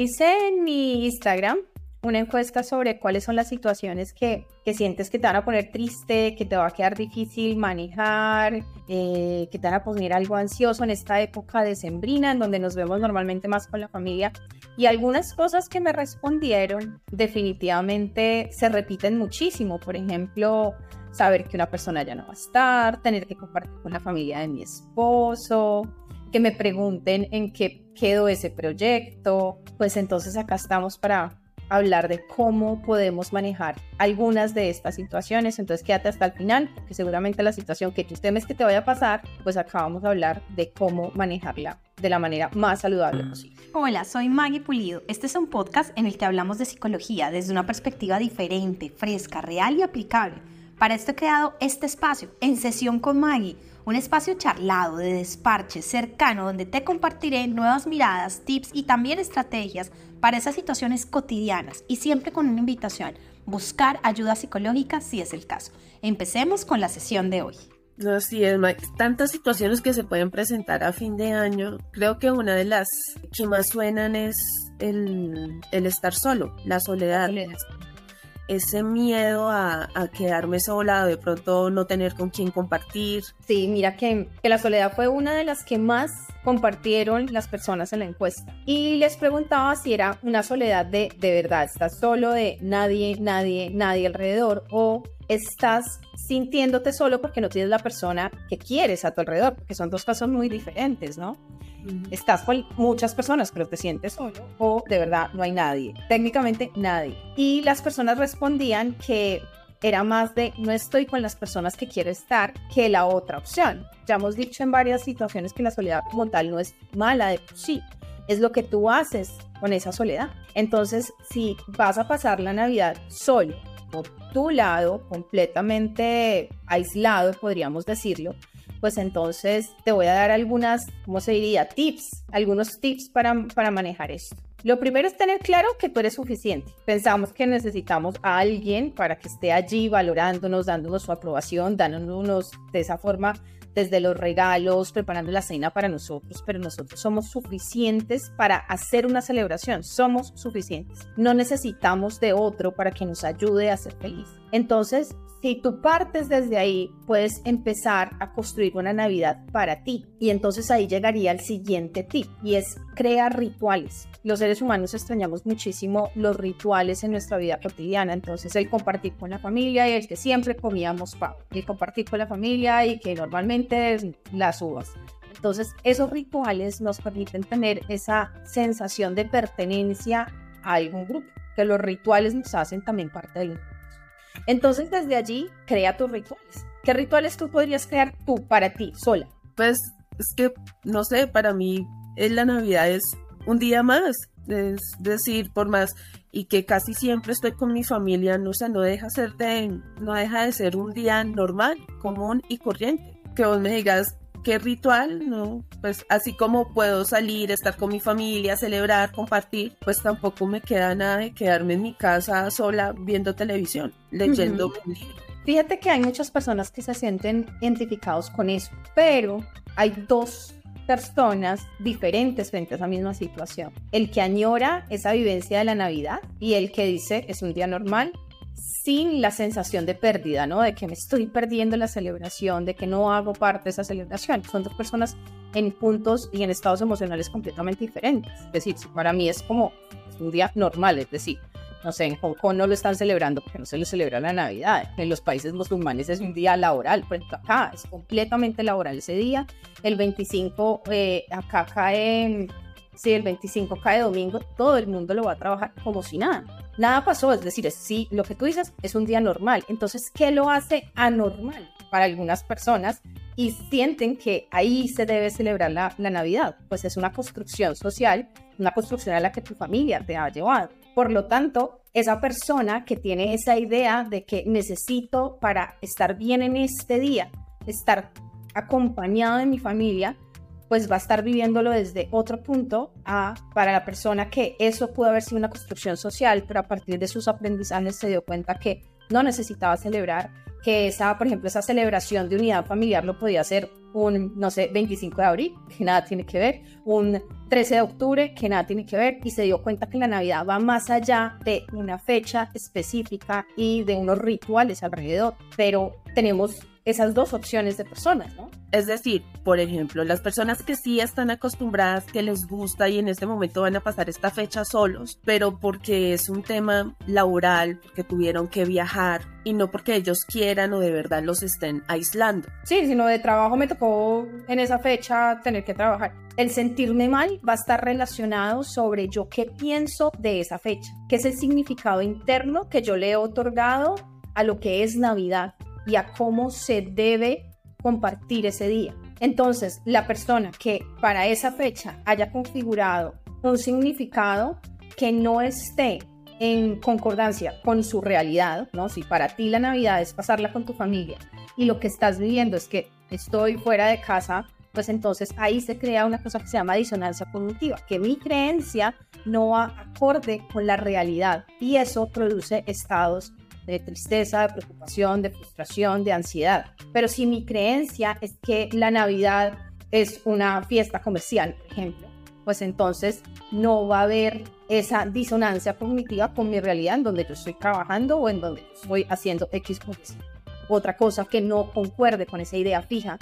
Hice en mi Instagram una encuesta sobre cuáles son las situaciones que, que, sientes que te van a poner triste, que te va a quedar difícil manejar, eh, que te van a poner algo ansioso en esta época de sembrina, en donde nos vemos normalmente más con la familia. Y algunas cosas que me respondieron definitivamente se repiten muchísimo. Por ejemplo, saber que una persona ya no va a estar, tener que compartir con la familia de mi esposo, que me pregunten en qué quedó ese proyecto. Pues entonces acá estamos para hablar de cómo podemos manejar algunas de estas situaciones. Entonces quédate hasta el final, porque seguramente la situación que tú temes que te vaya a pasar, pues acá vamos a hablar de cómo manejarla de la manera más saludable posible. Hola, soy Maggie Pulido. Este es un podcast en el que hablamos de psicología desde una perspectiva diferente, fresca, real y aplicable. Para esto he creado este espacio, En Sesión con Maggie, un espacio charlado, de desparche, cercano, donde te compartiré nuevas miradas, tips y también estrategias para esas situaciones cotidianas y siempre con una invitación, buscar ayuda psicológica si es el caso. Empecemos con la sesión de hoy. Así es, Mike. Tantas situaciones que se pueden presentar a fin de año. Creo que una de las que más suenan es el, estar solo, la soledad ese miedo a, quedarme sola, de pronto no tener con quién compartir. Sí, mira que, que, la soledad fue una de las que más compartieron las personas en la encuesta. Y les preguntaba si era una soledad de de verdad, estás solo de nadie, nadie, nadie alrededor o estás sintiéndote solo porque no tienes la persona que quieres a tu alrededor, porque son dos casos muy diferentes, ¿no? Estás con muchas personas, pero te sientes solo o de verdad no hay nadie. Técnicamente nadie. Y las personas respondían que era más de no estoy con las personas que quiero estar que la otra opción. Ya hemos dicho en varias situaciones que la soledad como tal no es mala de sí, es lo que tú haces con esa soledad. Entonces, si vas a pasar la Navidad solo, por tu lado, completamente aislado, podríamos decirlo, pues entonces te voy a dar algunas, ¿cómo se diría? Tips, algunos tips para, para manejar esto. Lo primero es tener claro que tú eres suficiente. Pensamos que necesitamos a alguien para que esté allí valorándonos, dándonos su aprobación, dándonos de esa forma desde los regalos, preparando la cena para nosotros, pero nosotros somos suficientes para hacer una celebración, somos suficientes. No necesitamos de otro para que nos ayude a ser feliz. Entonces, si tú partes desde ahí, puedes empezar a construir una Navidad para ti. Y entonces ahí llegaría el siguiente tip y es crear rituales. Los seres humanos extrañamos muchísimo los rituales en nuestra vida cotidiana. Entonces el compartir con la familia y el que siempre comíamos pavo. El compartir con la familia y que normalmente las uvas. Entonces esos rituales nos permiten tener esa sensación de pertenencia a algún grupo. Que los rituales nos hacen también parte del grupo. Entonces, desde allí, crea tus rituales. ¿Qué rituales tú podrías crear tú para ti, sola? Pues es que, no sé, para mí la Navidad es un día más. Es decir, por más y que casi siempre estoy con mi familia, no, sé, no deja, ser no deja de ser un día normal, común y corriente. Que vos me digas, qué ritual, ¿no? Pues así como puedo salir, estar con mi familia, celebrar, compartir, pues tampoco me queda nada de quedarme en mi casa sola viendo televisión, leyendo un libro. Fíjate que hay muchas personas que se sienten identificados con eso, pero hay dos personas diferentes frente a esa misma situación. El que añora esa vivencia de la Navidad y el que dice es un día normal, sin la sensación de pérdida, ¿no? De que me estoy perdiendo la celebración, de que no hago parte de esa celebración. Son dos personas en puntos y en estados emocionales completamente diferentes. Es decir, para mí es como un día normal, es decir, no sé, en Hong Kong no lo están celebrando porque no se le celebra la Navidad. En los países musulmanes es un día laboral, pero acá es completamente laboral ese día. El 25 eh, acá cae si el 25 cae domingo, todo el mundo lo va a trabajar como si nada. Nada pasó, es decir, si lo que tú dices es un día normal. Entonces, ¿qué lo hace anormal para algunas personas? Y sienten que ahí se debe celebrar la, la Navidad. Pues es una construcción social, una construcción a la que tu familia te ha llevado. Por lo tanto, esa persona que tiene esa idea de que necesito para estar bien en este día, estar acompañado de mi familia, pues va a estar viviéndolo desde otro punto a para la persona que eso pudo haber sido una construcción social, pero a partir de sus aprendizajes se dio cuenta que no necesitaba celebrar, que esa, por ejemplo, esa celebración de unidad familiar lo podía hacer un, no sé, 25 de abril, que nada tiene que ver, un 13 de octubre, que nada tiene que ver, y se dio cuenta que la Navidad va más allá de una fecha específica y de unos rituales alrededor, pero tenemos esas dos opciones de personas, ¿no? Es decir, por ejemplo, las personas que sí están acostumbradas, que les gusta y en este momento van a pasar esta fecha solos, pero porque es un tema laboral, porque tuvieron que viajar y no porque ellos quieran o de verdad los estén aislando. Sí, sino de trabajo me tocó en esa fecha tener que trabajar. El sentirme mal va a estar relacionado sobre yo qué pienso de esa fecha, qué es el significado interno que yo le he otorgado a lo que es Navidad y a cómo se debe compartir ese día. Entonces, la persona que para esa fecha haya configurado un significado que no esté en concordancia con su realidad, ¿no? Si para ti la Navidad es pasarla con tu familia y lo que estás viviendo es que estoy fuera de casa, pues entonces ahí se crea una cosa que se llama disonancia cognitiva, que mi creencia no va acorde con la realidad y eso produce estados de tristeza, de preocupación, de frustración, de ansiedad. Pero si mi creencia es que la Navidad es una fiesta comercial, por ejemplo, pues entonces no va a haber esa disonancia cognitiva con mi realidad en donde yo estoy trabajando o en donde estoy haciendo X cosas. Otra cosa que no concuerde con esa idea fija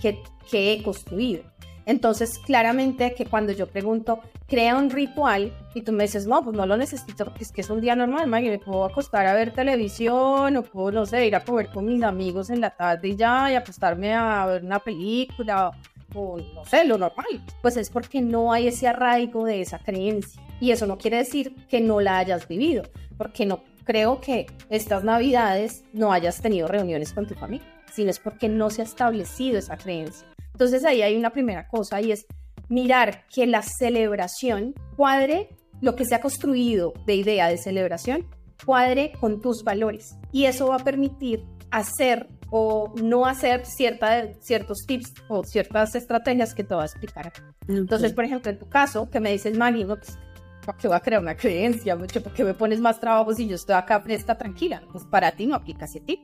que, que he construido. Entonces, claramente que cuando yo pregunto, crea un ritual y tú me dices, no, pues no lo necesito porque es que es un día normal, Maggie, me puedo acostar a ver televisión o puedo, no sé, ir a comer con mis amigos en la tarde y ya, y acostarme a ver una película o no sé, lo normal. Pues es porque no hay ese arraigo de esa creencia. Y eso no quiere decir que no la hayas vivido, porque no creo que estas navidades no hayas tenido reuniones con tu familia, sino es porque no se ha establecido esa creencia. Entonces ahí hay una primera cosa y es mirar que la celebración cuadre lo que se ha construido de idea de celebración, cuadre con tus valores. Y eso va a permitir hacer o no hacer cierta, ciertos tips o ciertas estrategias que te voy a explicar. Entonces, por ejemplo, en tu caso, que me dices, Maggie, no, pues, ¿para qué voy a crear una creencia? ¿Por qué me pones más trabajo si yo estoy acá fresca, tranquila? Pues para ti no aplica ese tip.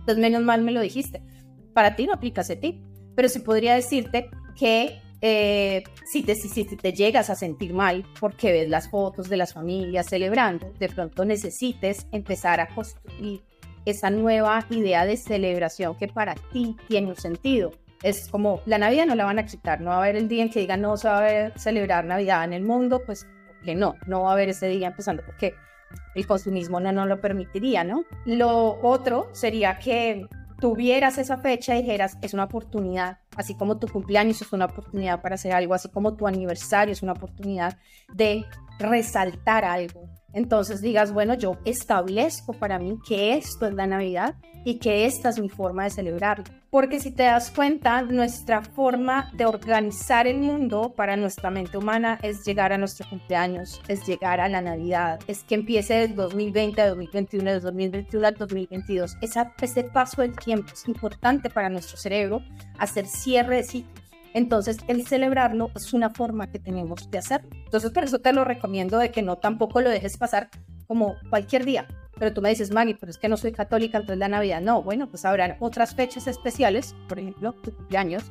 Entonces, menos mal me lo dijiste. Para ti no aplica ese tip pero sí podría decirte que eh, si, te, si, te llegas a sentir mal porque ves las fotos de las familias celebrando, de pronto necesites empezar a construir esa nueva idea de celebración que para ti tiene un sentido. Es como la Navidad no la van a aceptar, no va a haber el día en que digan no se va a celebrar Navidad en el mundo, pues que no, no va a haber ese día empezando porque el consumismo no nos lo permitiría, ¿no? Lo otro sería que tuvieras esa fecha y dijeras, es una oportunidad, así como tu cumpleaños es una oportunidad para hacer algo, así como tu aniversario es una oportunidad de resaltar algo. Entonces digas, bueno, yo establezco para mí que esto es la Navidad y que esta es mi forma de celebrarlo. Porque si te das cuenta, nuestra forma de organizar el mundo para nuestra mente humana es llegar a nuestro cumpleaños, es llegar a la Navidad, es que empiece del 2020 a 2021, del 2021 al 2022. Esa, ese paso del tiempo es importante para nuestro cerebro hacer cierre de ciclos. Entonces, el celebrarlo es una forma que tenemos de hacer. Entonces, por eso te lo recomiendo de que no tampoco lo dejes pasar como cualquier día. Pero tú me dices, Maggie, pero es que no soy católica, entonces la Navidad. No, bueno, pues habrán otras fechas especiales, por ejemplo, cumpleaños,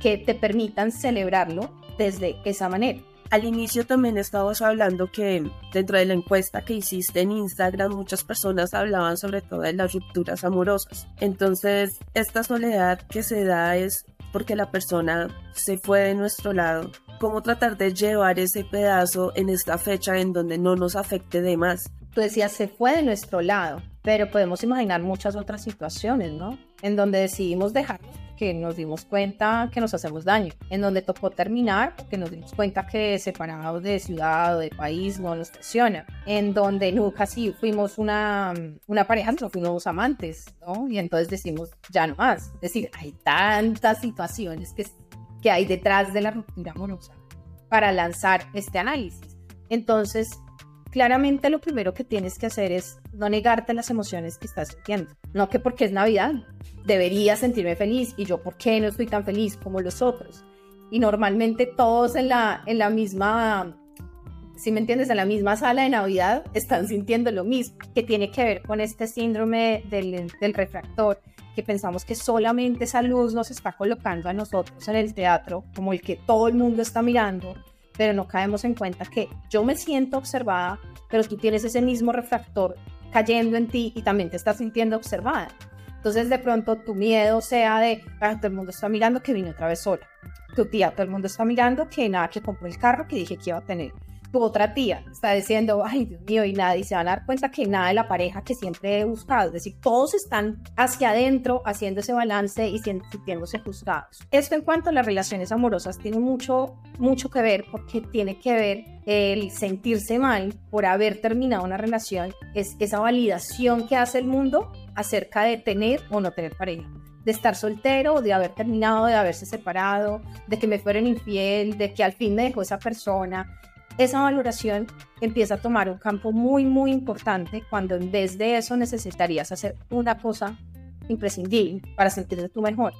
que te permitan celebrarlo desde esa manera. Al inicio también estábamos hablando que dentro de la encuesta que hiciste en Instagram muchas personas hablaban sobre todo de las rupturas amorosas. Entonces, esta soledad que se da es porque la persona se fue de nuestro lado. ¿Cómo tratar de llevar ese pedazo en esta fecha en donde no nos afecte de más? tú decías, se fue de nuestro lado, pero podemos imaginar muchas otras situaciones, ¿no? En donde decidimos dejar que nos dimos cuenta que nos hacemos daño, en donde tocó terminar porque nos dimos cuenta que separados de ciudad o de país no nos funciona, en donde nunca sí fuimos una, una pareja, no fuimos amantes, ¿no? Y entonces decimos, ya no más. Es decir, hay tantas situaciones que, que hay detrás de la ruptura amorosa para lanzar este análisis. Entonces, claramente lo primero que tienes que hacer es no negarte las emociones que estás sintiendo. No que porque es Navidad debería sentirme feliz y yo por qué no estoy tan feliz como los otros. Y normalmente todos en la, en la misma, si me entiendes, en la misma sala de Navidad están sintiendo lo mismo, que tiene que ver con este síndrome del, del refractor, que pensamos que solamente esa luz nos está colocando a nosotros en el teatro, como el que todo el mundo está mirando, pero no caemos en cuenta que yo me siento observada, pero tú tienes ese mismo refractor cayendo en ti y también te estás sintiendo observada. Entonces de pronto tu miedo sea de, ah, todo el mundo está mirando que vine otra vez sola. Tu tía, todo el mundo está mirando que nada, que compró el carro que dije que iba a tener tu otra tía está diciendo, ay Dios mío, y nadie se van a dar cuenta que nada de la pareja que siempre he buscado. Es decir, todos están hacia adentro haciendo ese balance y sintiéndose juzgados. Esto en cuanto a las relaciones amorosas tiene mucho, mucho que ver porque tiene que ver el sentirse mal por haber terminado una relación, es esa validación que hace el mundo acerca de tener o no tener pareja de estar soltero, de haber terminado, de haberse separado, de que me fueron infiel, de que al fin me dejó esa persona esa valoración empieza a tomar un campo muy, muy importante cuando en vez de eso necesitarías hacer una cosa imprescindible para sentirte tú mejor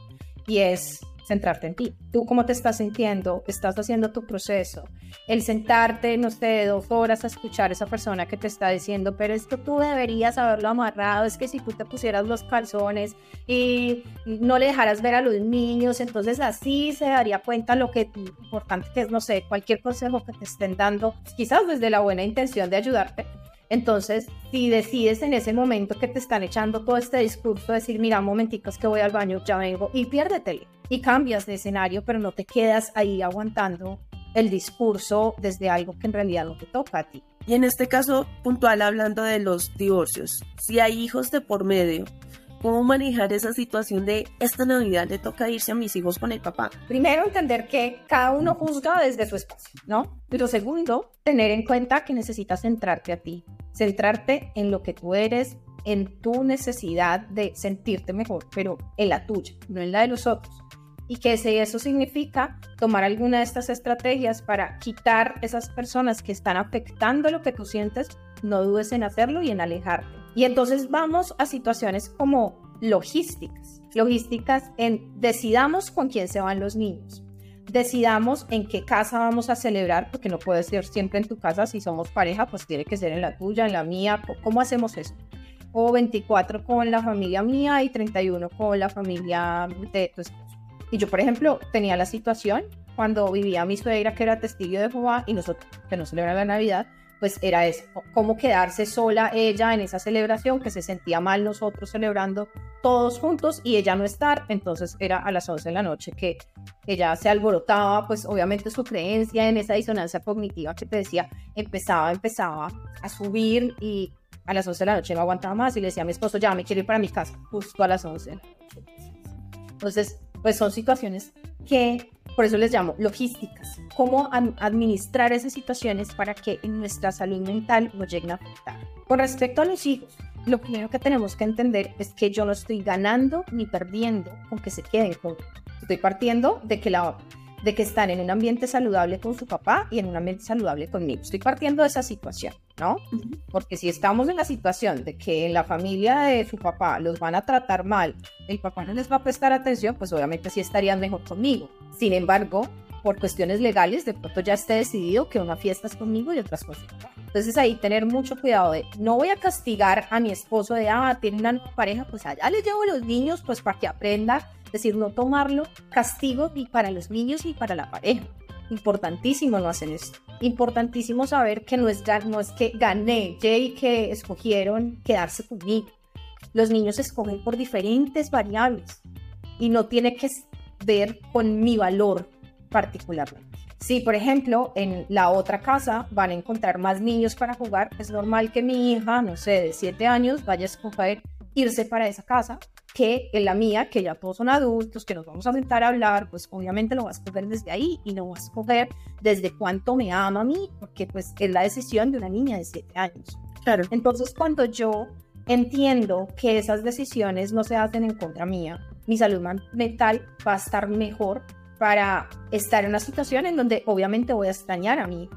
y es centrarte en ti. Tú cómo te estás sintiendo, estás haciendo tu proceso. El sentarte, no sé, dos horas a escuchar a esa persona que te está diciendo, pero es que tú deberías haberlo amarrado, es que si tú te pusieras los calzones y no le dejaras ver a los niños, entonces así se daría cuenta lo que importante que es, no sé, cualquier consejo que te estén dando, quizás desde la buena intención de ayudarte, entonces, si decides en ese momento que te están echando todo este discurso, decir, mira, momenticos que voy al baño, ya vengo, y piérdetele, y cambias de escenario, pero no te quedas ahí aguantando el discurso desde algo que en realidad no te toca a ti. Y en este caso puntual, hablando de los divorcios, si hay hijos de por medio, ¿Cómo manejar esa situación de esta Navidad le toca irse a mis hijos con el papá? Primero, entender que cada uno juzga desde su espacio, ¿no? Pero segundo, tener en cuenta que necesitas centrarte a ti, centrarte en lo que tú eres, en tu necesidad de sentirte mejor, pero en la tuya, no en la de los otros. Y que si eso significa tomar alguna de estas estrategias para quitar esas personas que están afectando lo que tú sientes, no dudes en hacerlo y en alejarte. Y entonces vamos a situaciones como logísticas. Logísticas en decidamos con quién se van los niños. Decidamos en qué casa vamos a celebrar, porque no puede ser siempre en tu casa. Si somos pareja, pues tiene que ser en la tuya, en la mía. ¿Cómo hacemos eso? O 24 con la familia mía y 31 con la familia de tu esposo. Y yo, por ejemplo, tenía la situación cuando vivía mi suegra, que era testigo de Jehová, y nosotros, que no celebra la Navidad, pues era eso, cómo quedarse sola ella en esa celebración, que se sentía mal nosotros celebrando todos juntos y ella no estar, entonces era a las 11 de la noche que ella se alborotaba, pues obviamente su creencia en esa disonancia cognitiva que te decía, empezaba, empezaba a subir y a las 11 de la noche no aguantaba más y le decía a mi esposo, ya me quiero ir para mi casa, justo a las 11 de la noche. Entonces, pues son situaciones que por eso les llamo logísticas, cómo administrar esas situaciones para que en nuestra salud mental no lleguen a afectar. Con respecto a los hijos, lo primero que tenemos que entender es que yo no estoy ganando ni perdiendo con que se queden juntos. Estoy partiendo de que la de que están en un ambiente saludable con su papá y en un ambiente saludable conmigo. Estoy partiendo de esa situación, ¿no? Porque si estamos en la situación de que en la familia de su papá los van a tratar mal, el papá no les va a prestar atención, pues obviamente sí estarían mejor conmigo. Sin embargo, por cuestiones legales, de pronto ya esté decidido que una fiesta es conmigo y otras cosas. Entonces ahí tener mucho cuidado de no voy a castigar a mi esposo de, ah, tiene una pareja, pues allá les llevo a los niños, pues para que aprenda es decir, no tomarlo castigo ni para los niños ni para la pareja. Importantísimo no hacen esto. Importantísimo saber que no es, no es que gané, Jay, que escogieron quedarse conmigo. Los niños escogen por diferentes variables y no tiene que ver con mi valor particularmente. Si, por ejemplo, en la otra casa van a encontrar más niños para jugar, es normal que mi hija, no sé, de 7 años, vaya a escoger irse para esa casa que en la mía, que ya todos son adultos, que nos vamos a sentar a hablar, pues obviamente lo vas a escoger desde ahí y no vas a escoger desde cuánto me ama a mí, porque pues es la decisión de una niña de 7 años. Claro. Entonces cuando yo entiendo que esas decisiones no se hacen en contra mía, mi salud mental va a estar mejor para estar en una situación en donde obviamente voy a extrañar a mí,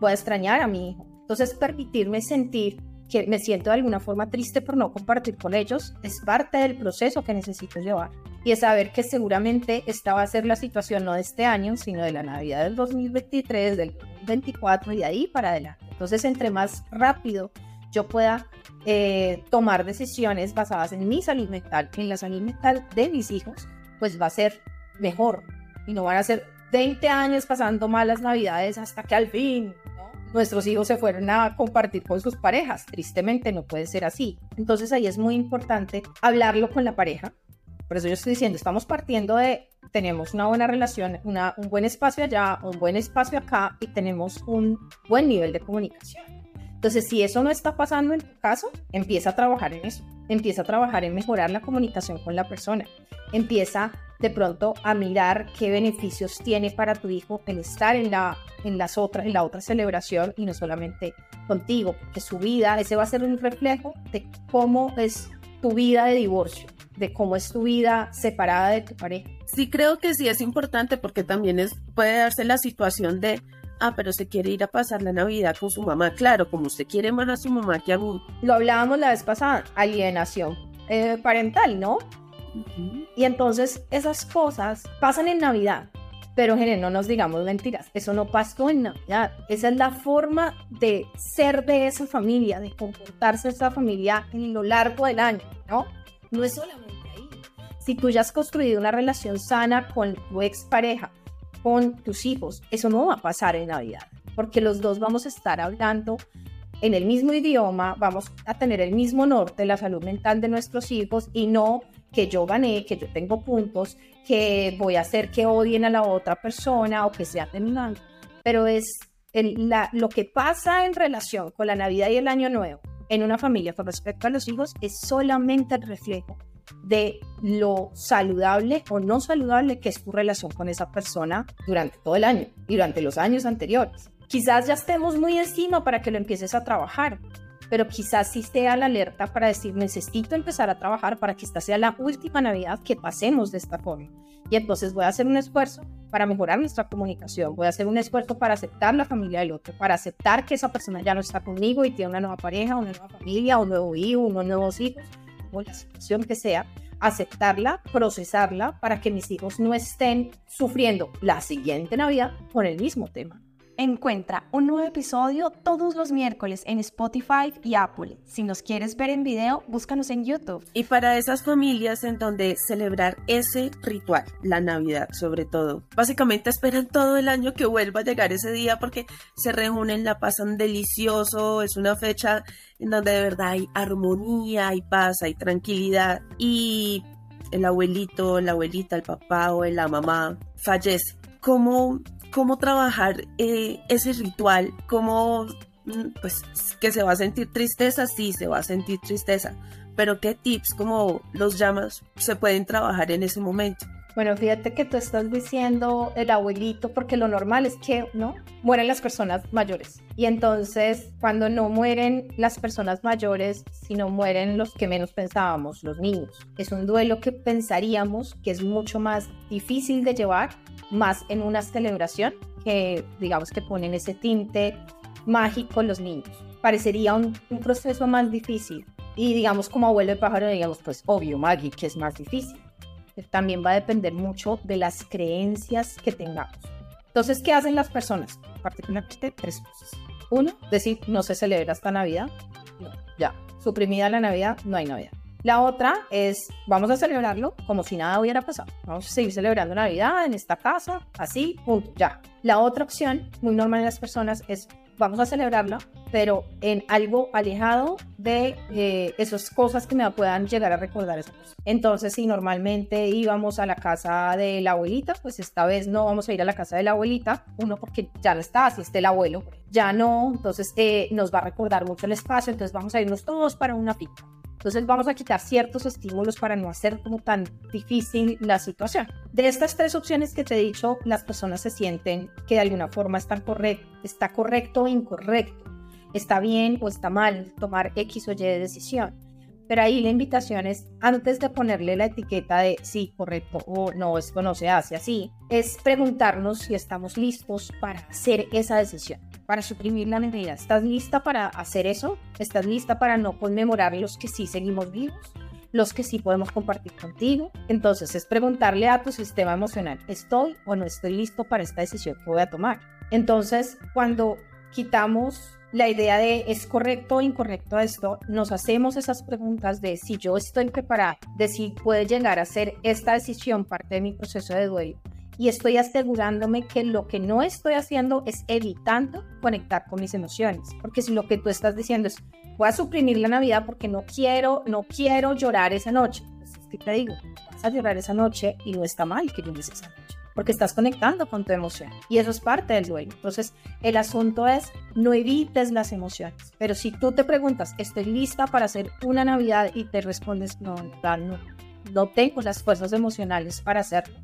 voy a extrañar a mi hijo. Entonces permitirme sentir que me siento de alguna forma triste por no compartir con ellos, es parte del proceso que necesito llevar. Y es saber que seguramente esta va a ser la situación no de este año, sino de la Navidad del 2023, del 2024 y de ahí para adelante. Entonces, entre más rápido yo pueda eh, tomar decisiones basadas en mi salud mental, en la salud mental de mis hijos, pues va a ser mejor y no van a ser 20 años pasando malas navidades hasta que al fin nuestros hijos se fueron a compartir con sus parejas. Tristemente no puede ser así. Entonces ahí es muy importante hablarlo con la pareja. Por eso yo estoy diciendo, estamos partiendo de, tenemos una buena relación, una, un buen espacio allá, un buen espacio acá y tenemos un buen nivel de comunicación. Entonces, si eso no está pasando en tu caso, empieza a trabajar en eso. Empieza a trabajar en mejorar la comunicación con la persona. Empieza de pronto a mirar qué beneficios tiene para tu hijo el estar en la, en las otras, en la otra celebración y no solamente contigo, porque su vida, ese va a ser un reflejo de cómo es tu vida de divorcio, de cómo es tu vida separada de tu pareja. Sí, creo que sí es importante porque también es, puede darse la situación de, ah, pero se quiere ir a pasar la Navidad con su mamá. Claro, como usted quiere más a su mamá que a mí. Lo hablábamos la vez pasada, alienación eh, parental, ¿no? Y entonces esas cosas pasan en Navidad, pero gente, no nos digamos mentiras, eso no pasó en Navidad. Esa es la forma de ser de esa familia, de comportarse esa familia en lo largo del año, ¿no? No es solamente ahí. Si tú ya has construido una relación sana con tu expareja, con tus hijos, eso no va a pasar en Navidad, porque los dos vamos a estar hablando en el mismo idioma, vamos a tener el mismo norte, la salud mental de nuestros hijos y no que yo gané, que yo tengo puntos, que voy a hacer que odien a la otra persona o que sea terminando. Pero es lo que pasa en relación con la Navidad y el Año Nuevo en una familia con respecto a los hijos es solamente el reflejo de lo saludable o no saludable que es tu relación con esa persona durante todo el año y durante los años anteriores. Quizás ya estemos muy encima para que lo empieces a trabajar, pero quizás sí sea la alerta para decir, necesito empezar a trabajar para que esta sea la última Navidad que pasemos de esta forma. Y entonces voy a hacer un esfuerzo para mejorar nuestra comunicación, voy a hacer un esfuerzo para aceptar la familia del otro, para aceptar que esa persona ya no está conmigo y tiene una nueva pareja, una nueva familia, un nuevo hijo, unos nuevos hijos, o la situación que sea, aceptarla, procesarla para que mis hijos no estén sufriendo la siguiente Navidad con el mismo tema. Encuentra un nuevo episodio todos los miércoles en Spotify y Apple. Si nos quieres ver en video, búscanos en YouTube. Y para esas familias en donde celebrar ese ritual, la Navidad sobre todo, básicamente esperan todo el año que vuelva a llegar ese día porque se reúnen, la pasan delicioso, es una fecha en donde de verdad hay armonía, hay paz, hay tranquilidad y el abuelito, la abuelita, el papá o la mamá fallece. ¿Cómo cómo trabajar eh, ese ritual, cómo, mm, pues, que se va a sentir tristeza, sí, se va a sentir tristeza, pero qué tips, como los llamas, se pueden trabajar en ese momento. Bueno, fíjate que tú estás diciendo el abuelito, porque lo normal es que, ¿no? Mueren las personas mayores. Y entonces, cuando no mueren las personas mayores, sino mueren los que menos pensábamos, los niños. Es un duelo que pensaríamos que es mucho más difícil de llevar, más en una celebración, que digamos que ponen ese tinte mágico los niños. Parecería un, un proceso más difícil. Y digamos, como abuelo de pájaro, digamos, pues obvio, Maggie, que es más difícil también va a depender mucho de las creencias que tengamos. Entonces, ¿qué hacen las personas? Particularmente tres cosas. Uno, decir, no se celebra esta Navidad. No, ya. Suprimida la Navidad, no hay Navidad. La otra es, vamos a celebrarlo como si nada hubiera pasado. Vamos a seguir celebrando Navidad en esta casa, así, punto, ya. La otra opción, muy normal en las personas, es, vamos a celebrarla, pero en algo alejado de eh, esas cosas que me puedan llegar a recordar eso. Entonces, si normalmente íbamos a la casa de la abuelita, pues esta vez no vamos a ir a la casa de la abuelita, uno porque ya no está, si está el abuelo, ya no, entonces eh, nos va a recordar mucho el espacio, entonces vamos a irnos todos para una pica. Entonces vamos a quitar ciertos estímulos para no hacer como tan difícil la situación. De estas tres opciones que te he dicho, las personas se sienten que de alguna forma están correcto, está correcto o incorrecto, está bien o está mal tomar X o Y de decisión. Pero ahí la invitación es, antes de ponerle la etiqueta de sí, correcto o no, esto no se hace así, es preguntarnos si estamos listos para hacer esa decisión para suprimir la Navidad. ¿Estás lista para hacer eso? ¿Estás lista para no conmemorar los que sí seguimos vivos? Los que sí podemos compartir contigo. Entonces es preguntarle a tu sistema emocional, ¿estoy o no estoy listo para esta decisión que voy a tomar? Entonces, cuando quitamos la idea de es correcto o incorrecto esto, nos hacemos esas preguntas de si yo estoy preparada, de si puede llegar a ser esta decisión parte de mi proceso de duelo. Y estoy asegurándome que lo que no estoy haciendo es evitando conectar con mis emociones, porque si lo que tú estás diciendo es voy a suprimir la Navidad porque no quiero, no quiero llorar esa noche, pues es que te digo, vas a llorar esa noche y no está mal que llores esa noche porque estás conectando con tu emoción y eso es parte del duelo. Entonces, el asunto es no evites las emociones, pero si tú te preguntas, ¿estoy lista para hacer una Navidad? y te respondes, no, no, no tengo las fuerzas emocionales para hacerlo,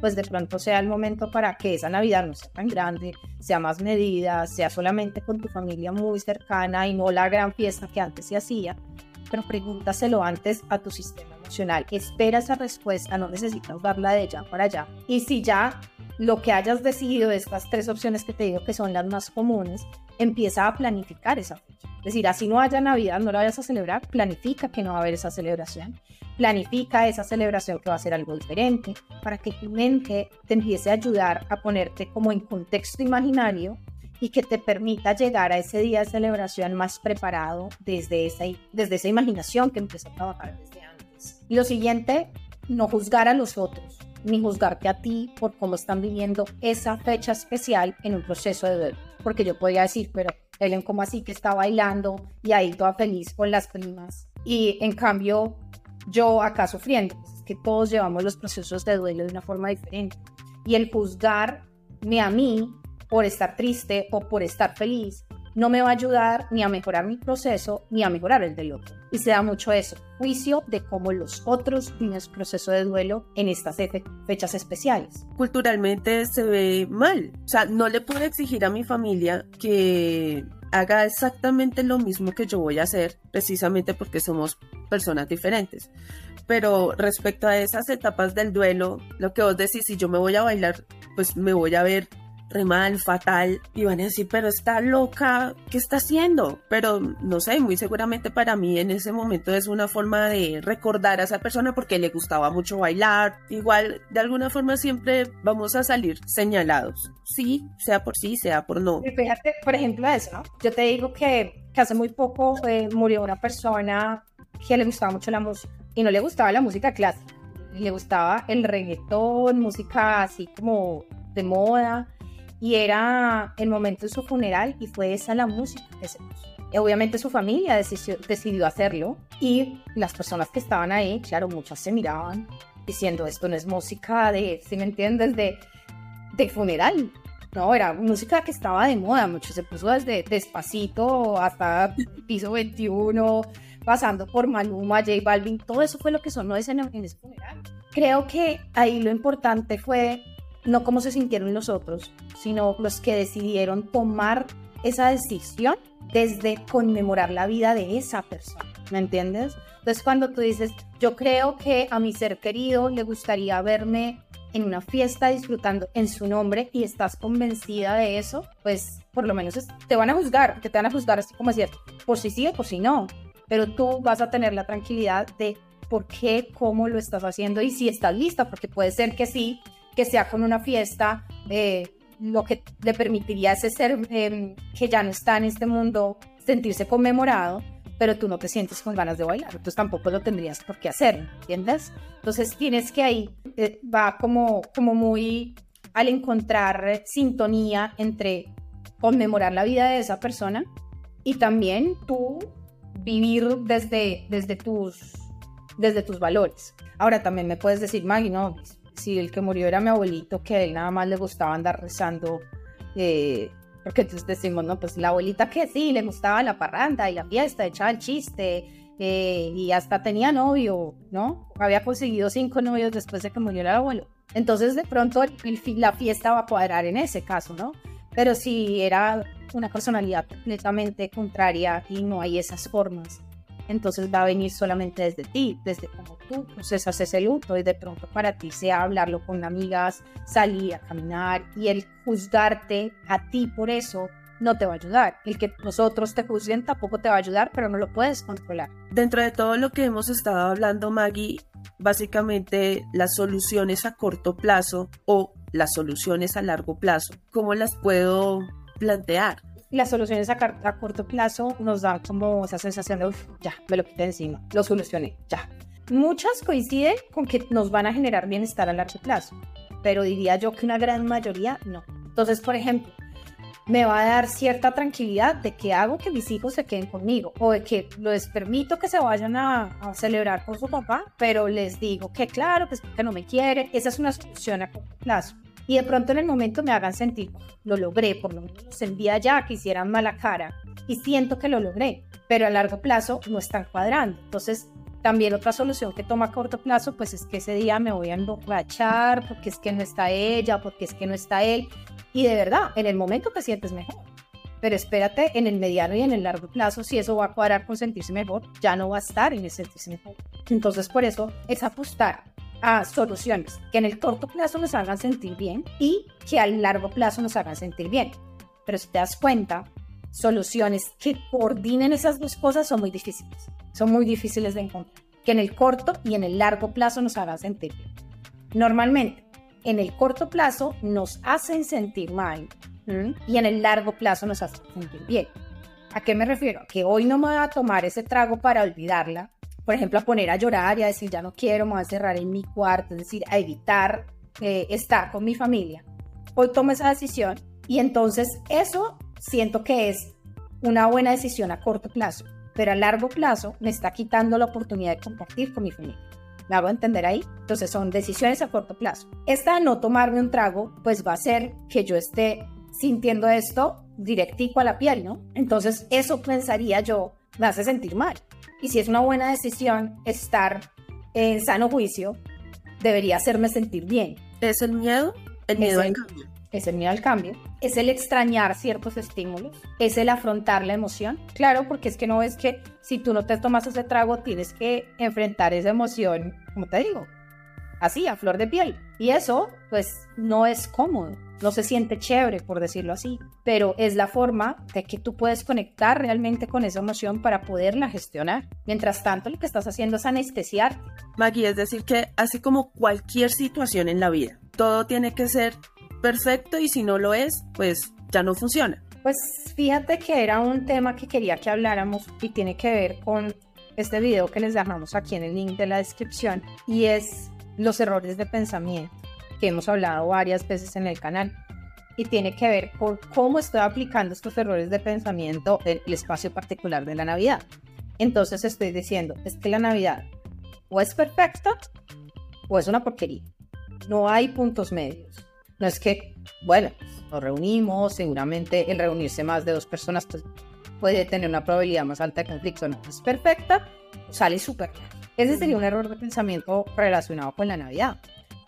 pues de pronto sea el momento para que esa Navidad no sea tan grande, sea más medida, sea solamente con tu familia muy cercana y no la gran fiesta que antes se hacía, pero pregúntaselo antes a tu sistema Espera esa respuesta, no necesitas darla de ya para allá. Y si ya lo que hayas decidido de estas tres opciones que te digo que son las más comunes, empieza a planificar esa fecha. Es decir, así no haya Navidad, no la vayas a celebrar, planifica que no va a haber esa celebración. Planifica esa celebración que va a ser algo diferente para que tu mente te empiece a ayudar a ponerte como en contexto imaginario y que te permita llegar a ese día de celebración más preparado desde esa, desde esa imaginación que empezó a trabajar desde. Lo siguiente, no juzgar a los otros, ni juzgarte a ti por cómo están viviendo esa fecha especial en un proceso de duelo. Porque yo podría decir, pero Ellen, como así que está bailando y ahí toda feliz con las primas? Y en cambio, yo acá sufriendo. Es que todos llevamos los procesos de duelo de una forma diferente. Y el juzgarme a mí por estar triste o por estar feliz, no me va a ayudar ni a mejorar mi proceso ni a mejorar el del otro. Y se da mucho eso, juicio de cómo los otros tienen su proceso de duelo en estas fechas especiales. Culturalmente se ve mal. O sea, no le puedo exigir a mi familia que haga exactamente lo mismo que yo voy a hacer, precisamente porque somos personas diferentes. Pero respecto a esas etapas del duelo, lo que vos decís, si yo me voy a bailar, pues me voy a ver re mal, fatal, y van a decir, pero está loca, ¿qué está haciendo? Pero no sé, muy seguramente para mí en ese momento es una forma de recordar a esa persona porque le gustaba mucho bailar. Igual, de alguna forma siempre vamos a salir señalados, sí, sea por sí, sea por no. fíjate, por ejemplo, eso. Yo te digo que, que hace muy poco eh, murió una persona que le gustaba mucho la música y no le gustaba la música clásica, le gustaba el reggaetón, música así como de moda y era el momento de su funeral y fue esa la música que se puso. Y obviamente su familia decidió, decidió hacerlo y las personas que estaban ahí, claro, muchas se miraban diciendo esto no es música de, si me entiendes, de, de funeral. No, era música que estaba de moda, mucho se puso desde despacito hasta piso 21, pasando por Maluma, J Balvin, todo eso fue lo que sonó en ese funeral. Creo que ahí lo importante fue no cómo se sintieron los otros, sino los que decidieron tomar esa decisión desde conmemorar la vida de esa persona, ¿me entiendes? Entonces cuando tú dices, yo creo que a mi ser querido le gustaría verme en una fiesta disfrutando en su nombre y estás convencida de eso, pues por lo menos te van a juzgar, que te van a juzgar así como decir, por si sí por si no, pero tú vas a tener la tranquilidad de por qué, cómo lo estás haciendo y si estás lista, porque puede ser que sí, que sea con una fiesta, eh, lo que le permitiría ese ser em, que ya no está en este mundo sentirse conmemorado, pero tú no te sientes con ganas de bailar, entonces tampoco lo tendrías por qué hacer, ¿entiendes? Entonces tienes que ahí, eh, va como, como muy al encontrar sintonía entre conmemorar la vida de esa persona y también tú vivir desde, desde, tus, desde tus valores. Ahora también me puedes decir, Maggie, no, si el que murió era mi abuelito, que a él nada más le gustaba andar rezando, eh, porque entonces decimos, no, pues la abuelita que sí, le gustaba la parranda y la fiesta, echaba el chiste, eh, y hasta tenía novio, ¿no? Había conseguido cinco novios después de que murió el abuelo. Entonces de pronto el, la fiesta va a cuadrar en ese caso, ¿no? Pero si era una personalidad completamente contraria y no hay esas formas, entonces va a venir solamente desde ti, desde cómo tú procesas ese luto y de pronto para ti sea hablarlo con amigas, salir a caminar y el juzgarte a ti por eso no te va a ayudar. El que nosotros te juzguen tampoco te va a ayudar, pero no lo puedes controlar. Dentro de todo lo que hemos estado hablando, Maggie, básicamente las soluciones a corto plazo o las soluciones a largo plazo, ¿cómo las puedo plantear? Las soluciones a, a corto plazo nos dan como esa sensación de, "Uf, ya, me lo quité encima, lo solucioné, ya. Muchas coinciden con que nos van a generar bienestar a largo plazo, pero diría yo que una gran mayoría no. Entonces, por ejemplo, me va a dar cierta tranquilidad de que hago que mis hijos se queden conmigo o de que les permito que se vayan a, a celebrar con su papá, pero les digo que claro, pues que no me quiere. Esa es una solución a corto plazo. Y de pronto en el momento me hagan sentir, lo logré, por lo menos los envía ya que hicieran mala cara y siento que lo logré, pero a largo plazo no están cuadrando. Entonces, también otra solución que toma a corto plazo, pues es que ese día me voy a emborrachar porque es que no está ella, porque es que no está él. Y de verdad, en el momento te sientes mejor. Pero espérate, en el mediano y en el largo plazo, si eso va a cuadrar con sentirse mejor, ya no va a estar en el sentirse mejor. Entonces, por eso es apostar a soluciones que en el corto plazo nos hagan sentir bien y que al largo plazo nos hagan sentir bien. Pero si te das cuenta, soluciones que coordinen esas dos cosas son muy difíciles. Son muy difíciles de encontrar. Que en el corto y en el largo plazo nos hagan sentir bien. Normalmente, en el corto plazo nos hacen sentir mal y en el largo plazo nos hacen sentir bien. ¿A qué me refiero? Que hoy no me voy a tomar ese trago para olvidarla. Por ejemplo, a poner a llorar y a decir ya no quiero, me voy a cerrar en mi cuarto, es decir, a evitar eh, estar con mi familia. Hoy tomo esa decisión y entonces eso siento que es una buena decisión a corto plazo, pero a largo plazo me está quitando la oportunidad de compartir con mi familia. ¿Me hago entender ahí? Entonces son decisiones a corto plazo. Esta de no tomarme un trago, pues va a hacer que yo esté sintiendo esto directico a la piel, ¿no? Entonces eso pensaría yo, me hace sentir mal. Y si es una buena decisión estar en sano juicio, debería hacerme sentir bien. ¿Es el miedo? El miedo Es al el- cambio. es el miedo al cambio, es el extrañar ciertos estímulos, es el afrontar la emoción. Claro, porque es que no es que si tú no te tomas ese trago, tienes que enfrentar esa emoción, como te digo, así, a flor de piel. Y eso, pues, no es cómodo, no se siente chévere, por decirlo así, pero es la forma de que tú puedes conectar realmente con esa emoción para poderla gestionar. Mientras tanto, lo que estás haciendo es anestesiarte. Maggie, es decir, que así como cualquier situación en la vida, todo tiene que ser perfecto y si no lo es, pues ya no funciona. Pues fíjate que era un tema que quería que habláramos y tiene que ver con este video que les dejamos aquí en el link de la descripción y es los errores de pensamiento que hemos hablado varias veces en el canal y tiene que ver con cómo estoy aplicando estos errores de pensamiento en el espacio particular de la Navidad. Entonces estoy diciendo, es que la Navidad o es perfecta o es una porquería. No hay puntos medios. No es que, bueno, nos reunimos, seguramente el reunirse más de dos personas pues, puede tener una probabilidad más alta de conflicto. No es perfecta, sale súper. Ese sería un error de pensamiento relacionado con la Navidad.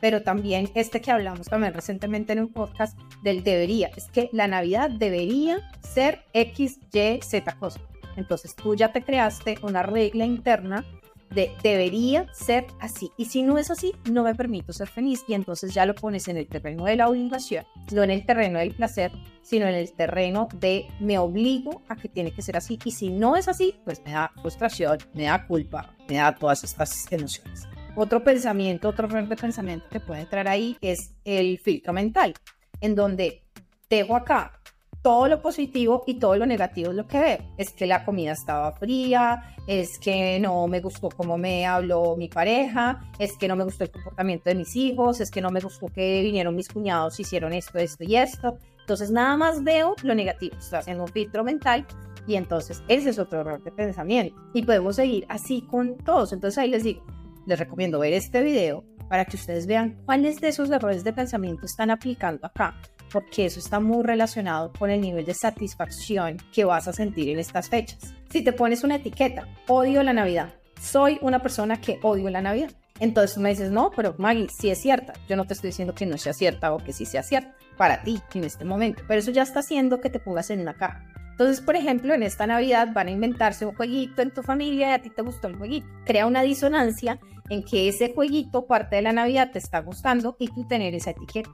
Pero también este que hablamos también recientemente en un podcast del debería, es que la Navidad debería ser X, Y, Z cosa. Entonces tú ya te creaste una regla interna de debería ser así. Y si no es así, no me permito ser feliz. Y entonces ya lo pones en el terreno de la obligación, no en el terreno del placer, sino en el terreno de me obligo a que tiene que ser así. Y si no es así, pues me da frustración, me da culpa, me da todas estas emociones. Otro pensamiento, otro error de pensamiento que puede entrar ahí es el filtro mental, en donde dejo acá todo lo positivo y todo lo negativo es lo que veo. Es que la comida estaba fría, es que no me gustó cómo me habló mi pareja, es que no me gustó el comportamiento de mis hijos, es que no me gustó que vinieron mis cuñados, hicieron esto, esto y esto. Entonces nada más veo lo negativo, estoy haciendo un filtro mental y entonces ese es otro error de pensamiento. Y podemos seguir así con todos. Entonces ahí les digo, les recomiendo ver este video para que ustedes vean cuáles de esos errores de pensamiento están aplicando acá porque eso está muy relacionado con el nivel de satisfacción que vas a sentir en estas fechas. Si te pones una etiqueta, odio la Navidad, soy una persona que odio la Navidad. Entonces me dices, no, pero Maggie, sí es cierta. Yo no te estoy diciendo que no sea cierta o que sí sea cierta para ti en este momento, pero eso ya está haciendo que te pongas en una caja. Entonces, por ejemplo, en esta Navidad van a inventarse un jueguito en tu familia y a ti te gustó el jueguito. Crea una disonancia en que ese jueguito, parte de la Navidad, te está gustando y tú tener esa etiqueta.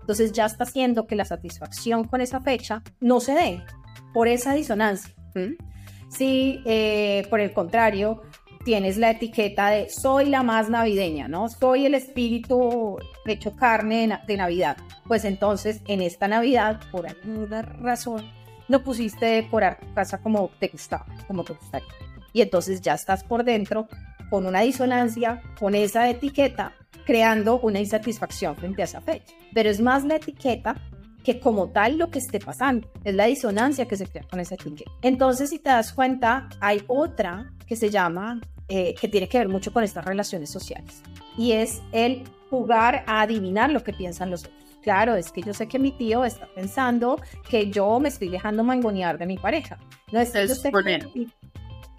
Entonces ya está haciendo que la satisfacción con esa fecha no se dé por esa disonancia. ¿m? Si, eh, por el contrario, tienes la etiqueta de soy la más navideña, ¿no? Soy el espíritu hecho carne de, na- de Navidad. Pues entonces en esta Navidad, por alguna razón, no pusiste decorar tu casa como te gustaba, como te gustaría. Y entonces ya estás por dentro con una disonancia, con esa etiqueta, creando una insatisfacción frente a esa fecha. Pero es más la etiqueta que como tal lo que esté pasando, es la disonancia que se crea con esa etiqueta. Entonces, si te das cuenta, hay otra que se llama, eh, que tiene que ver mucho con estas relaciones sociales, y es el jugar a adivinar lo que piensan los otros. Claro, es que yo sé que mi tío está pensando que yo me estoy dejando mangonear de mi pareja. No es el suponer.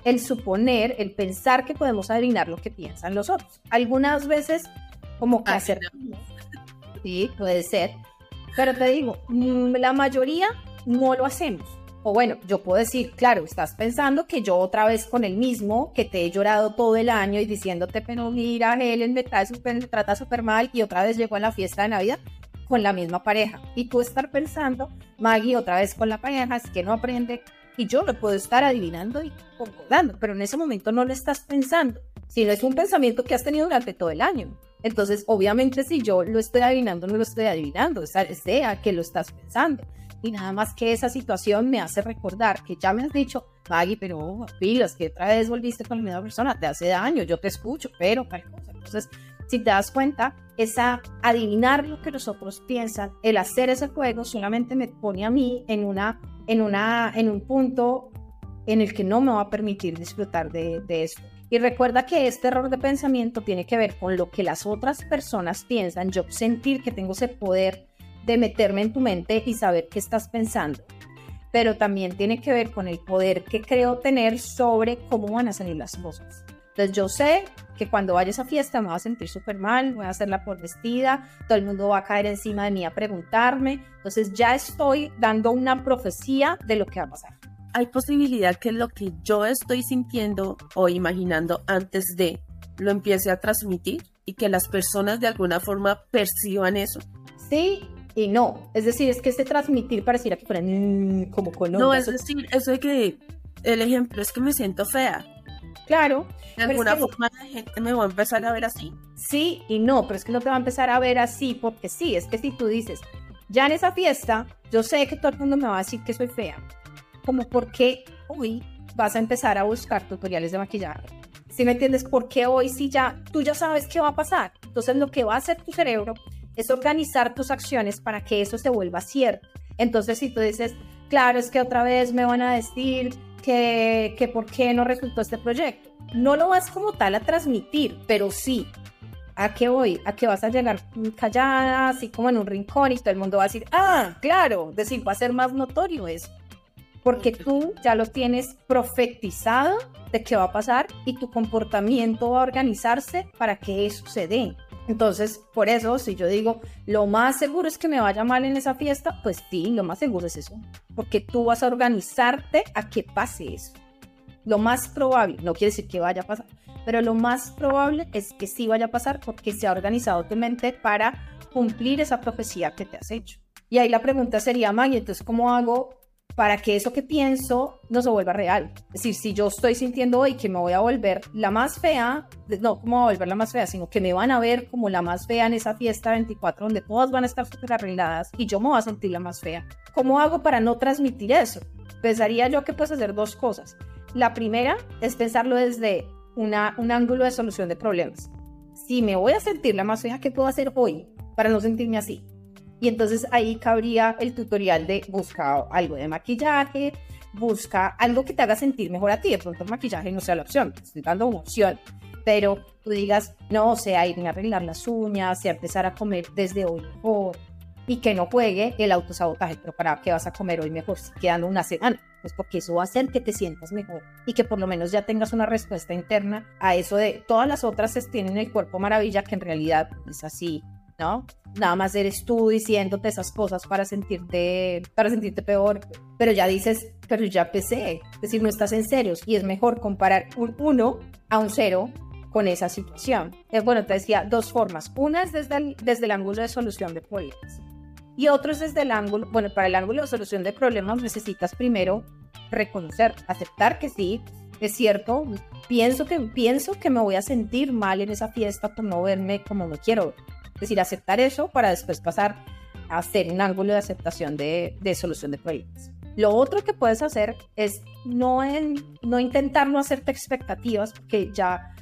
el suponer, el pensar que podemos adivinar lo que piensan los otros. Algunas veces como que hacer... Sí, puede ser. Pero te digo, mm, la mayoría no lo hacemos. O bueno, yo puedo decir, claro, estás pensando que yo otra vez con el mismo, que te he llorado todo el año y diciéndote, pero mira, Helen me, me trata súper mal y otra vez llegó a la fiesta de Navidad con la misma pareja. Y tú estar pensando, Maggie otra vez con la pareja, es que no aprende. Y yo lo puedo estar adivinando y concordando, pero en ese momento no lo estás pensando, sino es un pensamiento que has tenido durante todo el año. Entonces, obviamente, si yo lo estoy adivinando, no lo estoy adivinando, sea que lo estás pensando. Y nada más que esa situación me hace recordar que ya me has dicho, Maggie, pero pilas, que otra vez volviste con la misma persona, te hace daño, yo te escucho, pero tal cosa. Entonces, si te das cuenta, esa adivinar lo que los otros piensan, el hacer ese juego solamente me pone a mí en, una, en, una, en un punto en el que no me va a permitir disfrutar de, de esto. Y recuerda que este error de pensamiento tiene que ver con lo que las otras personas piensan, yo sentir que tengo ese poder de meterme en tu mente y saber qué estás pensando. Pero también tiene que ver con el poder que creo tener sobre cómo van a salir las cosas. Entonces yo sé que cuando vaya a esa fiesta me voy a sentir súper mal, voy a hacerla por vestida, todo el mundo va a caer encima de mí a preguntarme. Entonces ya estoy dando una profecía de lo que va a pasar hay posibilidad que lo que yo estoy sintiendo o imaginando antes de lo empiece a transmitir y que las personas de alguna forma perciban eso. Sí y no. Es decir, es que este transmitir pareciera que fueran como con No, es decir, eso de que el ejemplo es que me siento fea. Claro. De alguna forma la gente me va a empezar a ver así. Sí y no, pero es que no te va a empezar a ver así porque sí, es que si tú dices, ya en esa fiesta, yo sé que todo el mundo me va a decir que soy fea como por qué hoy vas a empezar a buscar tutoriales de maquillaje. Si me entiendes? ¿Por qué hoy si ya tú ya sabes qué va a pasar? Entonces lo que va a hacer tu cerebro es organizar tus acciones para que eso se vuelva cierto. Entonces si tú dices, claro, es que otra vez me van a decir que, que por qué no resultó este proyecto, no lo vas como tal a transmitir, pero sí, ¿a qué voy? A que vas a llegar callada, así como en un rincón y todo el mundo va a decir, ah, claro, decir, va a ser más notorio eso porque tú ya lo tienes profetizado de qué va a pasar y tu comportamiento va a organizarse para que eso se dé. Entonces, por eso, si yo digo, lo más seguro es que me vaya mal en esa fiesta, pues sí, lo más seguro es eso, porque tú vas a organizarte a que pase eso. Lo más probable, no quiere decir que vaya a pasar, pero lo más probable es que sí vaya a pasar porque se ha organizado tu mente para cumplir esa profecía que te has hecho. Y ahí la pregunta sería, Maggie, entonces, ¿cómo hago para que eso que pienso no se vuelva real. Es decir, si yo estoy sintiendo hoy que me voy a volver la más fea, no como a volver la más fea, sino que me van a ver como la más fea en esa fiesta 24 donde todas van a estar súper arregladas y yo me voy a sentir la más fea. ¿Cómo hago para no transmitir eso? Pensaría yo que puedes hacer dos cosas. La primera es pensarlo desde una, un ángulo de solución de problemas. Si me voy a sentir la más fea, ¿qué puedo hacer hoy para no sentirme así? Y entonces ahí cabría el tutorial de busca algo de maquillaje, busca algo que te haga sentir mejor a ti. De pronto maquillaje no sea la opción, te estoy dando una opción. Pero tú digas, no, o sea, irme a arreglar las uñas, sea empezar a comer desde hoy mejor y que no juegue el autosabotaje. Pero ¿para qué vas a comer hoy mejor si quedando una semana? Pues porque eso va a hacer que te sientas mejor y que por lo menos ya tengas una respuesta interna a eso de todas las otras tienen el cuerpo maravilla que en realidad es así ¿no? Nada más eres tú diciéndote esas cosas para sentirte, para sentirte peor, pero ya dices, pero ya empecé, es decir, no estás en serios y es mejor comparar un 1 a un 0 con esa situación. Bueno, te decía dos formas. Una es desde el, desde el ángulo de solución de problemas y otro es desde el ángulo, bueno, para el ángulo de solución de problemas necesitas primero reconocer, aceptar que sí, es cierto, pienso que, pienso que me voy a sentir mal en esa fiesta por no verme como me quiero decir, aceptar eso para después pasar a hacer un ángulo de aceptación de, de solución de problemas. Lo otro que puedes hacer es no, en, no intentar no hacerte expectativas, porque ya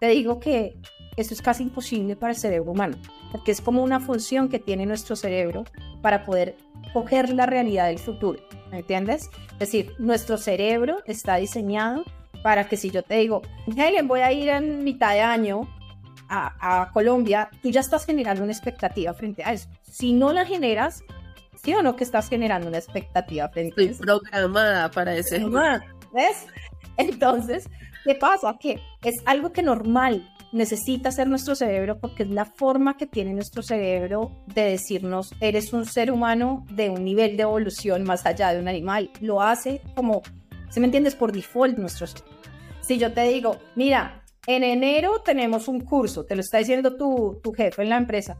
te digo que eso es casi imposible para el cerebro humano, porque es como una función que tiene nuestro cerebro para poder coger la realidad del futuro, ¿me entiendes? Es decir, nuestro cerebro está diseñado para que si yo te digo, Helen, voy a ir en mitad de año a, Colombia, tú ya estás generando una expectativa frente a eso. Si no la generas, ¿sí o no que estás generando una expectativa frente a eso? programada para ese ¿Ves? Entonces, ¿qué pasa? Que es algo que normal necesita ser nuestro cerebro porque es la forma que tiene nuestro cerebro de decirnos, eres un ser humano de un nivel de evolución más allá de un animal. Lo hace como, ¿se me entiendes? Por default nuestro cerebro. Si yo te digo, mira, en enero tenemos un curso, te lo está diciendo tu, tu jefe en la empresa.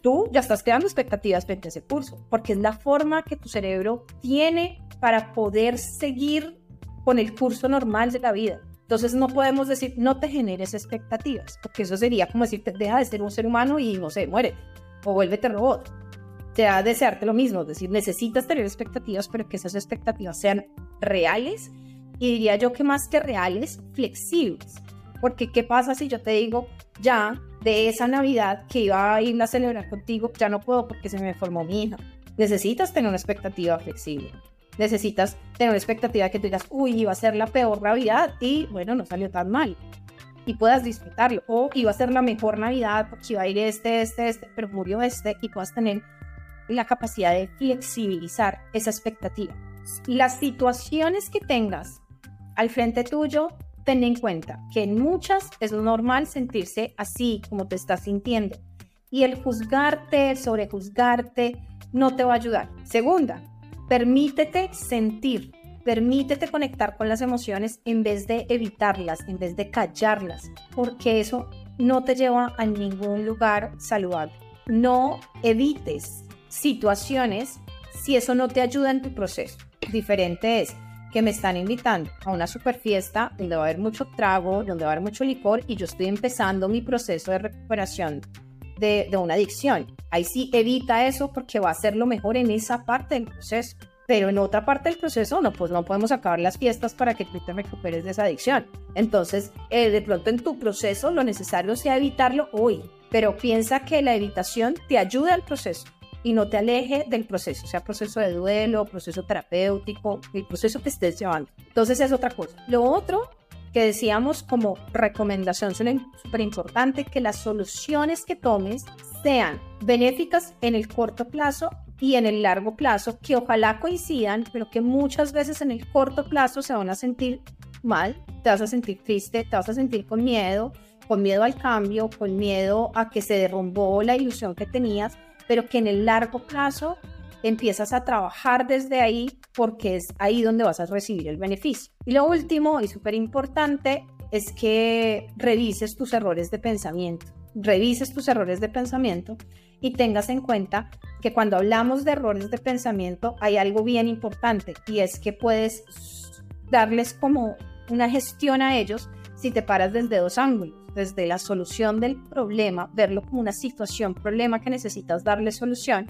Tú ya estás creando expectativas frente a ese curso, porque es la forma que tu cerebro tiene para poder seguir con el curso normal de la vida. Entonces no podemos decir, no te generes expectativas, porque eso sería como decirte, deja de ser un ser humano y no sé, muere, o vuélvete robot. Te va a desearte lo mismo, es decir, necesitas tener expectativas, pero que esas expectativas sean reales y diría yo que más que reales, flexibles. Porque ¿qué pasa si yo te digo, ya de esa Navidad que iba a ir a celebrar contigo, ya no puedo porque se me formó mi hija? Necesitas tener una expectativa flexible. Necesitas tener una expectativa que tú digas, uy, iba a ser la peor Navidad y bueno, no salió tan mal. Y puedas disfrutarlo. O iba a ser la mejor Navidad porque iba a ir este, este, este, pero murió este y puedas tener la capacidad de flexibilizar esa expectativa. Las situaciones que tengas al frente tuyo ten en cuenta que en muchas es normal sentirse así como te estás sintiendo. Y el juzgarte, sobrejuzgarte, no te va a ayudar. Segunda, permítete sentir, permítete conectar con las emociones en vez de evitarlas, en vez de callarlas, porque eso no te lleva a ningún lugar saludable. No evites situaciones si eso no te ayuda en tu proceso. Diferente es que me están invitando a una super fiesta donde va a haber mucho trago, donde va a haber mucho licor y yo estoy empezando mi proceso de recuperación de, una adicción. Ahí sí evita eso porque va a ser lo mejor en esa parte del proceso. Pero en otra parte del proceso, no, pues no podemos acabar las fiestas para que tú te recuperes de esa adicción. Entonces, eh, de pronto en tu proceso lo necesario sea evitarlo hoy, pero piensa que la evitación te ayuda al proceso y no te aleje del proceso, sea proceso de duelo, proceso terapéutico, el proceso que estés llevando. Entonces es otra cosa. Lo otro que decíamos como recomendación súper importante, que las soluciones que tomes sean benéficas en el corto plazo y en el largo plazo, que ojalá coincidan, pero que muchas veces en el corto plazo se van a sentir mal, te vas a sentir triste, te vas a sentir con miedo, con miedo al cambio, con miedo a que se derrumbó la ilusión que tenías, pero que en el largo plazo empiezas a trabajar desde ahí porque es ahí donde vas a recibir el beneficio. Y lo último y súper importante es que revises tus errores de pensamiento, revises tus errores de pensamiento y tengas en cuenta que cuando hablamos de errores de pensamiento hay algo bien importante y es que puedes darles como una gestión a ellos si te paras desde dos ángulos desde la solución del problema, verlo como una situación, problema que necesitas darle solución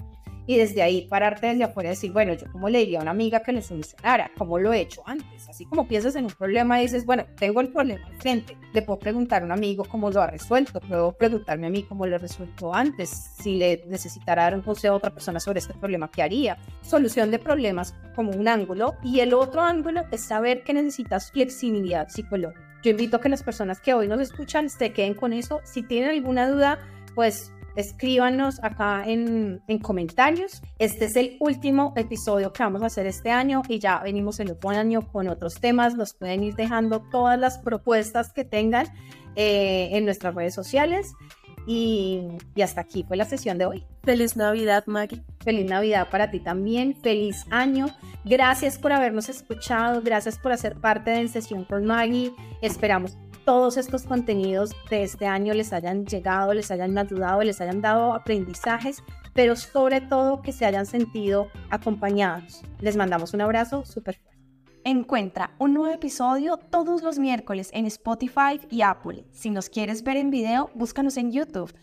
y desde ahí pararte desde afuera y decir, bueno, yo como le diría a una amiga que le solucionara, como lo he hecho antes, así como piensas en un problema y dices, bueno, tengo el problema al frente, le puedo preguntar a un amigo cómo lo ha resuelto, puedo preguntarme a mí cómo lo he resuelto antes, si le necesitara dar un consejo a otra persona sobre este problema, ¿qué haría? Solución de problemas como un ángulo y el otro ángulo es saber que necesitas flexibilidad psicológica yo invito a que las personas que hoy nos escuchan se queden con eso. Si tienen alguna duda, pues escríbanos acá en, en, comentarios. Este es el último episodio que vamos a hacer este año y ya venimos el otro año con otros temas. Nos pueden ir dejando todas las propuestas que tengan eh, en nuestras redes sociales. Y, y, hasta aquí fue la sesión de hoy. Feliz Navidad, Maggie. Feliz Navidad para ti también. Feliz año. Gracias por habernos escuchado. Gracias por hacer parte de En Sesión con Maggie. Esperamos todos estos contenidos de este año les hayan llegado, les hayan ayudado, les hayan dado aprendizajes, pero sobre todo que se hayan sentido acompañados. Les mandamos un abrazo súper fuerte. Encuentra un nuevo episodio todos los miércoles en Spotify y Apple. Si nos quieres ver en video, búscanos en YouTube.